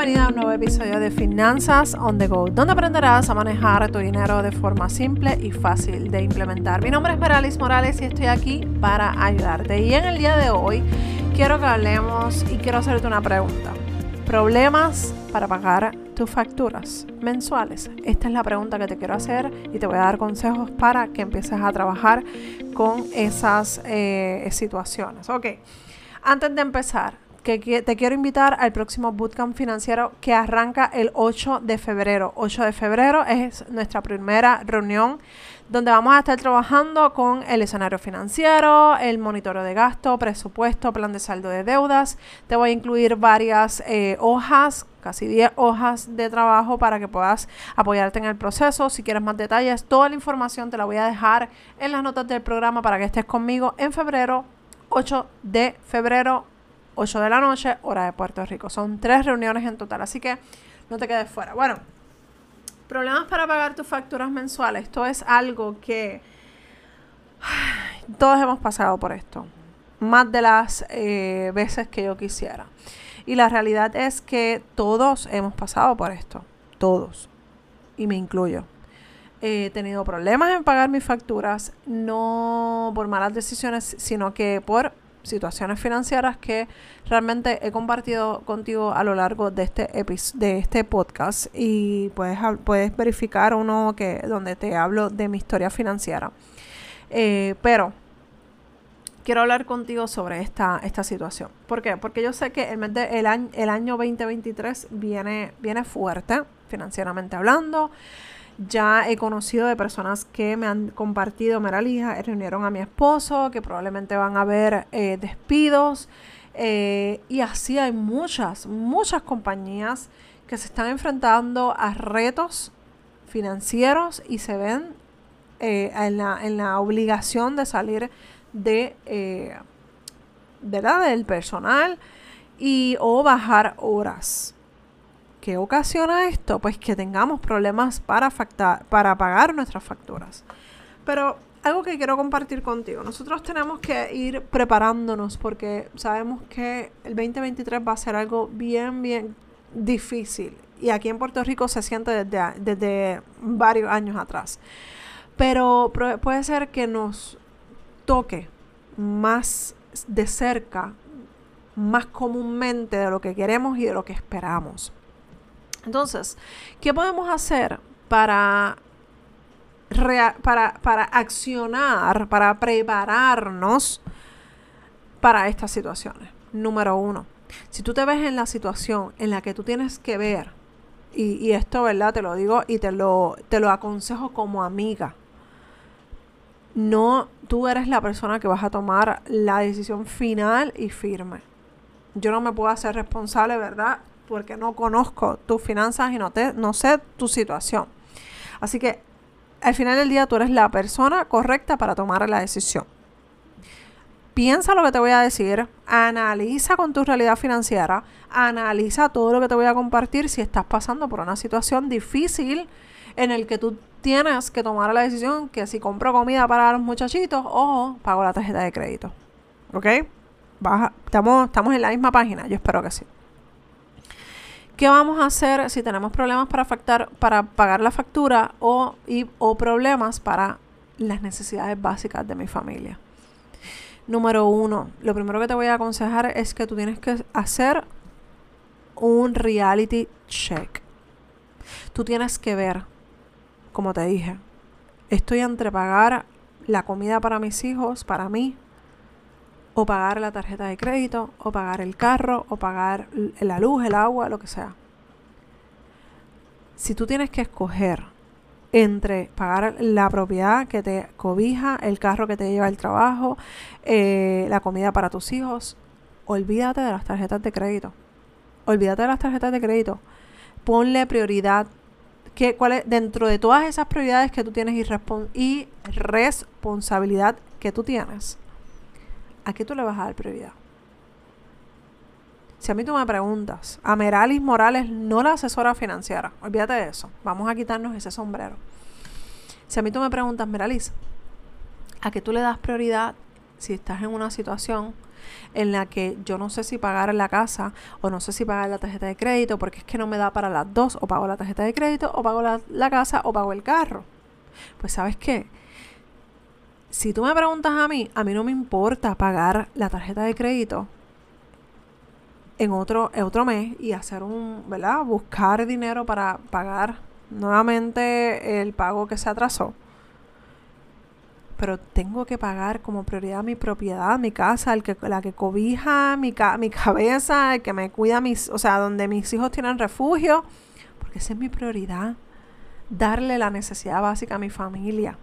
bienvenida a un nuevo episodio de Finanzas on the Go, donde aprenderás a manejar tu dinero de forma simple y fácil de implementar. Mi nombre es Meralis Morales y estoy aquí para ayudarte. Y en el día de hoy quiero que hablemos y quiero hacerte una pregunta. ¿Problemas para pagar tus facturas mensuales? Esta es la pregunta que te quiero hacer y te voy a dar consejos para que empieces a trabajar con esas eh, situaciones. Ok, antes de empezar, que, te quiero invitar al próximo Bootcamp financiero que arranca el 8 de febrero. 8 de febrero es nuestra primera reunión donde vamos a estar trabajando con el escenario financiero, el monitoreo de gasto, presupuesto, plan de saldo de deudas. Te voy a incluir varias eh, hojas, casi 10 hojas de trabajo para que puedas apoyarte en el proceso. Si quieres más detalles, toda la información te la voy a dejar en las notas del programa para que estés conmigo en febrero, 8 de febrero 8 de la noche, hora de Puerto Rico. Son tres reuniones en total, así que no te quedes fuera. Bueno, problemas para pagar tus facturas mensuales. Esto es algo que todos hemos pasado por esto, más de las eh, veces que yo quisiera. Y la realidad es que todos hemos pasado por esto, todos, y me incluyo. He tenido problemas en pagar mis facturas, no por malas decisiones, sino que por situaciones financieras que realmente he compartido contigo a lo largo de este de este podcast y puedes, puedes verificar uno que donde te hablo de mi historia financiera. Eh, pero quiero hablar contigo sobre esta, esta situación. ¿Por qué? Porque yo sé que el, el, año, el año 2023 viene, viene fuerte, financieramente hablando. Ya he conocido de personas que me han compartido, hija, reunieron a mi esposo, que probablemente van a haber eh, despidos. Eh, y así hay muchas, muchas compañías que se están enfrentando a retos financieros y se ven eh, en, la, en, la, obligación de salir de, ¿verdad? del personal y o bajar horas. ¿Qué ocasiona esto? Pues que tengamos problemas para, para pagar nuestras facturas. Pero algo que quiero compartir contigo, nosotros tenemos que ir preparándonos porque sabemos que el 2023 va a ser algo bien, bien difícil. Y aquí en Puerto Rico se siente desde, desde varios años atrás. Pero puede ser que nos toque más de cerca, más comúnmente de lo que queremos y de lo que esperamos. Entonces, ¿qué podemos hacer para, para, para accionar, para prepararnos para estas situaciones? Número uno, si tú te ves en la situación en la que tú tienes que ver, y, esto, ¿verdad? Te lo digo y te lo, te lo aconsejo como amiga. No, tú eres la persona que vas a tomar la decisión final y firme. Yo no me puedo hacer responsable, ¿verdad? Porque no conozco tus finanzas y no, te, no sé tu situación. Así que al final del día tú eres la persona correcta para tomar la decisión. Piensa lo que te voy a decir, analiza con tu realidad financiera, analiza todo lo que te voy a compartir si estás pasando por una situación difícil en el que tú tienes que tomar la decisión que si compro comida para los muchachitos o pago la tarjeta de crédito. ¿Ok? estamos, estamos en la misma página, yo espero que sí. ¿Qué vamos a hacer si tenemos problemas para, para pagar la factura o, o problemas para las necesidades básicas de mi familia? Número uno, lo primero que te voy a aconsejar es que tú tienes que hacer un reality check. Tú tienes que ver, como te dije, estoy entre pagar la comida para mis hijos, para mí, o pagar la tarjeta de crédito, o pagar el carro, o pagar la luz, el agua, lo que sea. Si tú tienes que escoger entre pagar la propiedad que te cobija, el carro que te lleva al trabajo, eh, la comida para tus hijos, olvídate de las tarjetas de crédito. Olvídate de las tarjetas de crédito. Ponle prioridad. ¿Qué, cuál es, dentro de todas esas prioridades que tú tienes y, y responsabilidad que tú tienes, ¿a qué tú le vas a dar prioridad? Si a mí tú me preguntas, a Meralis Morales no la asesora financiera, olvídate de eso, vamos a quitarnos ese sombrero. Si a mí tú me preguntas, Meralis, ¿a qué tú le das prioridad si estás en una situación en la que yo no sé si pagar la casa o no sé si pagar la tarjeta de crédito porque es que no me da para las dos, o pago la tarjeta de crédito, o pago la, la casa, o pago el carro. Pues sabes qué, si tú me preguntas a mí, a mí no me importa pagar la tarjeta de crédito en otro, en otro mes y hacer un, ¿verdad? Buscar dinero para pagar nuevamente el pago que se atrasó. Pero tengo que pagar como prioridad mi propiedad, mi casa, el que, la que cobija mi, mi cabeza, el que me cuida mis, o sea, donde mis hijos tienen refugio, porque esa es mi prioridad. Darle la necesidad básica a mi familia.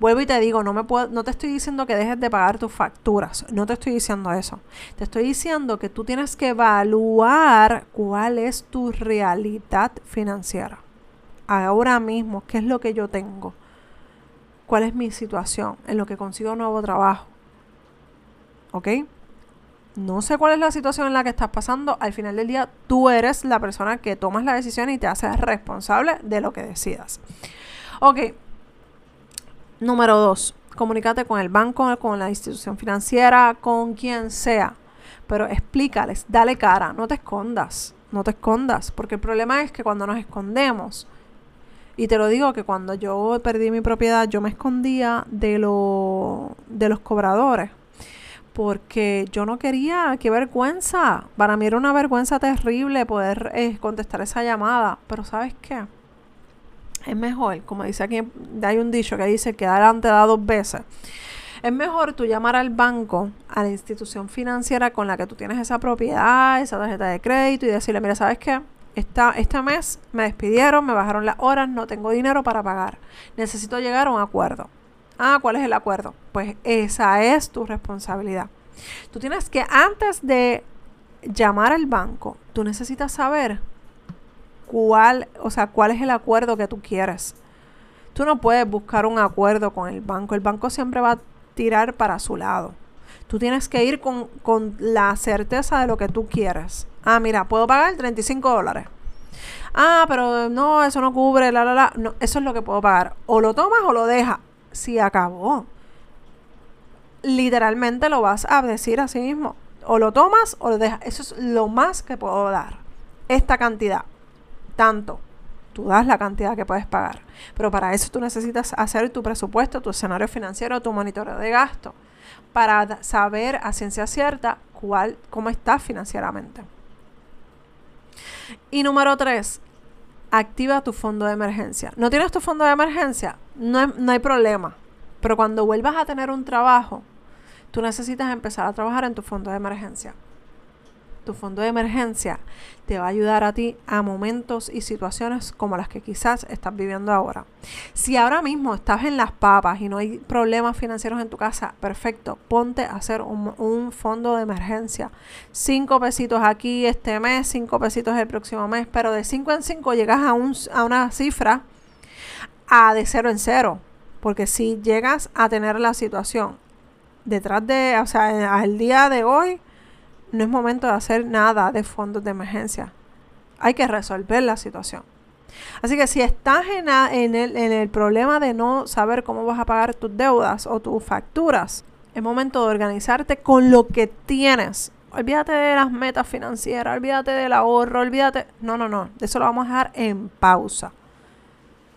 Vuelvo y te digo, no, me puedo, no te estoy diciendo que dejes de pagar tus facturas, no te estoy diciendo eso. Te estoy diciendo que tú tienes que evaluar cuál es tu realidad financiera. Ahora mismo, ¿qué es lo que yo tengo? ¿Cuál es mi situación en lo que consigo un nuevo trabajo? ¿Ok? No sé cuál es la situación en la que estás pasando. Al final del día, tú eres la persona que tomas la decisión y te haces responsable de lo que decidas. Ok, Número dos, comunícate con el banco, con la institución financiera, con quien sea. Pero explícales, dale cara, no te escondas, no te escondas. Porque el problema es que cuando nos escondemos, y te lo digo que cuando yo perdí mi propiedad, yo me escondía de, lo, de los cobradores. Porque yo no quería, qué vergüenza. Para mí era una vergüenza terrible poder eh, contestar esa llamada. Pero ¿sabes qué? Es mejor, como dice aquí, hay un dicho que dice que adelante da dos veces. Es mejor tú llamar al banco, a la institución financiera con la que tú tienes esa propiedad, esa tarjeta de crédito y decirle, mira, ¿sabes qué? Esta, este mes me despidieron, me bajaron las horas, no tengo dinero para pagar. Necesito llegar a un acuerdo. Ah, ¿cuál es el acuerdo? Pues esa es tu responsabilidad. Tú tienes que antes de llamar al banco, tú necesitas saber cuál, o sea, cuál es el acuerdo que tú quieres. Tú no puedes buscar un acuerdo con el banco. El banco siempre va a tirar para su lado. Tú tienes que ir con, la certeza de lo que tú quieres. Ah, mira, puedo pagar 35 dólares. Ah, pero no, eso no cubre, la, la, la. No, eso es lo que puedo pagar. O lo tomas o lo dejas. Si acabó. Literalmente lo vas a decir así mismo. O lo tomas o lo dejas. Eso es lo más que puedo dar. Esta cantidad tanto. Tú das la cantidad que puedes pagar. Pero para eso tú necesitas hacer tu presupuesto, tu escenario financiero, tu monitoreo de gasto, para saber a ciencia cierta cuál, cómo estás financieramente. Y número tres, activa tu fondo de emergencia. ¿No tienes tu fondo de emergencia? No, no hay problema. Pero cuando vuelvas a tener un trabajo, tú necesitas empezar a trabajar en tu fondo de emergencia tu fondo de emergencia te va a ayudar a ti a momentos y situaciones como las que quizás estás viviendo ahora. Si ahora mismo estás en las papas y no hay problemas financieros en tu casa, perfecto, ponte a hacer un, fondo de emergencia. Cinco pesitos aquí este mes, cinco pesitos el próximo mes, pero de cinco en cinco llegas a, un, a una cifra a de cero en cero. Porque si llegas a tener la situación detrás de, o sea, al día de hoy, no es momento de hacer nada de fondos de emergencia. Hay que resolver la situación. Así que si estás en, en, el, el problema de no saber cómo vas a pagar tus deudas o tus facturas, es momento de organizarte con lo que tienes. Olvídate de las metas financieras, olvídate del ahorro, olvídate... No, no, no, eso lo vamos a dejar en pausa.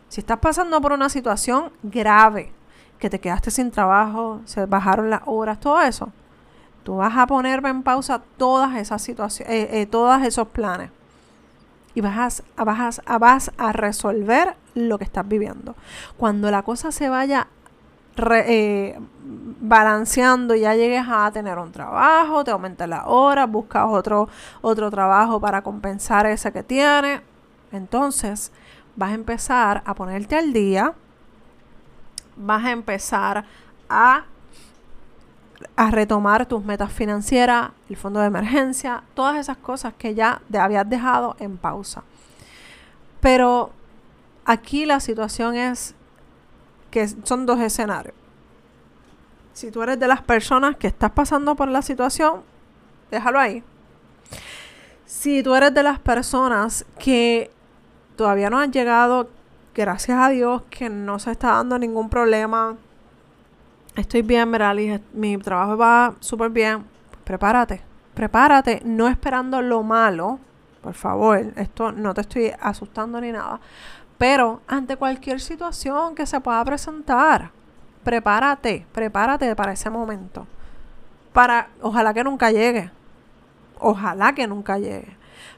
Si estás pasando por una situación grave, que te quedaste sin trabajo, se bajaron las horas, todo eso, Tú vas a ponerme en pausa todas esas situaciones, eh, eh, todos esos planes. Y vas a, vas, a, vas a resolver lo que estás viviendo. Cuando la cosa se vaya eh, balanceando ya llegues a tener un trabajo, te aumentas la hora, buscas otro, otro trabajo para compensar ese que tienes. Entonces vas a empezar a ponerte al día, vas a empezar a a retomar tus metas financieras, el fondo de emergencia, todas esas cosas que ya te habías dejado en pausa. Pero aquí la situación es que son dos escenarios. Si tú eres de las personas que estás pasando por la situación, déjalo ahí. Si tú eres de las personas que todavía no han llegado, gracias a Dios, que no se está dando ningún problema, estoy bien, Merali, mi trabajo va súper bien, prepárate, prepárate, no esperando lo malo, por favor, esto no te estoy asustando ni nada, pero ante cualquier situación que se pueda presentar, prepárate, prepárate para ese momento. Para, ojalá que nunca llegue. Ojalá que nunca llegue.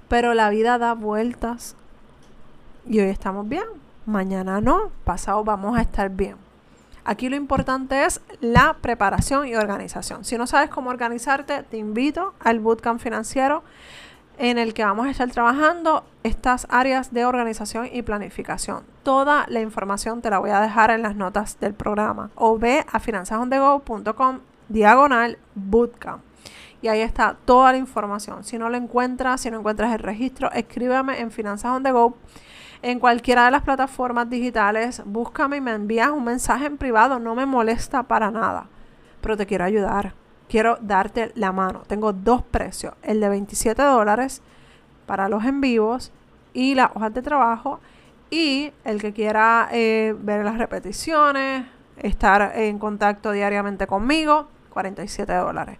Pero la vida da vueltas. Y hoy estamos bien. Mañana no. Pasado vamos a estar bien. Aquí lo importante es la preparación y organización. Si no sabes cómo organizarte, te invito al bootcamp financiero en el que vamos a estar trabajando estas áreas de organización y planificación. Toda la información te la voy a dejar en las notas del programa o ve a finanzasondego.com diagonal bootcamp. Y ahí está toda la información. Si no lo encuentras, si no encuentras el registro, escríbeme en Finanzas on the Go. En cualquiera de las plataformas digitales, búscame y me envías un mensaje en privado. No me molesta para nada. Pero te quiero ayudar quiero darte la mano. Tengo dos precios, el de 27 dólares para los en vivos y las hojas de trabajo y el que quiera eh, ver las repeticiones, estar en contacto diariamente conmigo, 47 dólares.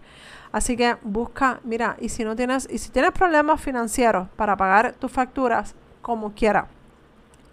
Así que busca, mira, y si no tienes, y si tienes problemas financieros para pagar tus facturas, como quiera,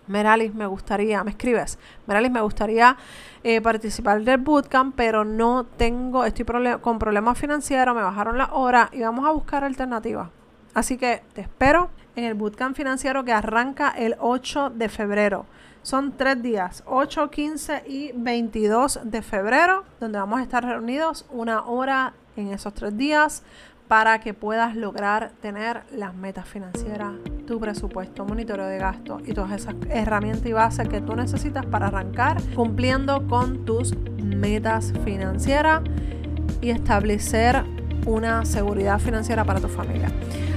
Meralis, me gustaría, me escribes, Meralis, me gustaría eh, participar del bootcamp, pero no tengo, estoy con problemas financieros, me bajaron la hora y vamos a buscar alternativas. Así que te espero en el bootcamp financiero que arranca el 8 de febrero. Son tres días, 8, 15 y 22 de febrero, donde vamos a estar reunidos una hora en esos tres días para que puedas lograr tener las metas financieras, tu presupuesto, monitoreo de gastos y todas esas herramientas y bases que tú necesitas para arrancar cumpliendo con tus metas financieras y establecer una seguridad financiera para tu familia.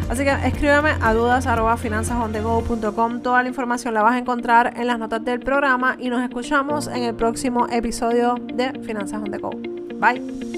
Así que escríbeme a dudas Toda la información la vas a encontrar en las notas del programa y nos escuchamos en el próximo episodio de Finanzas on the Go. Bye.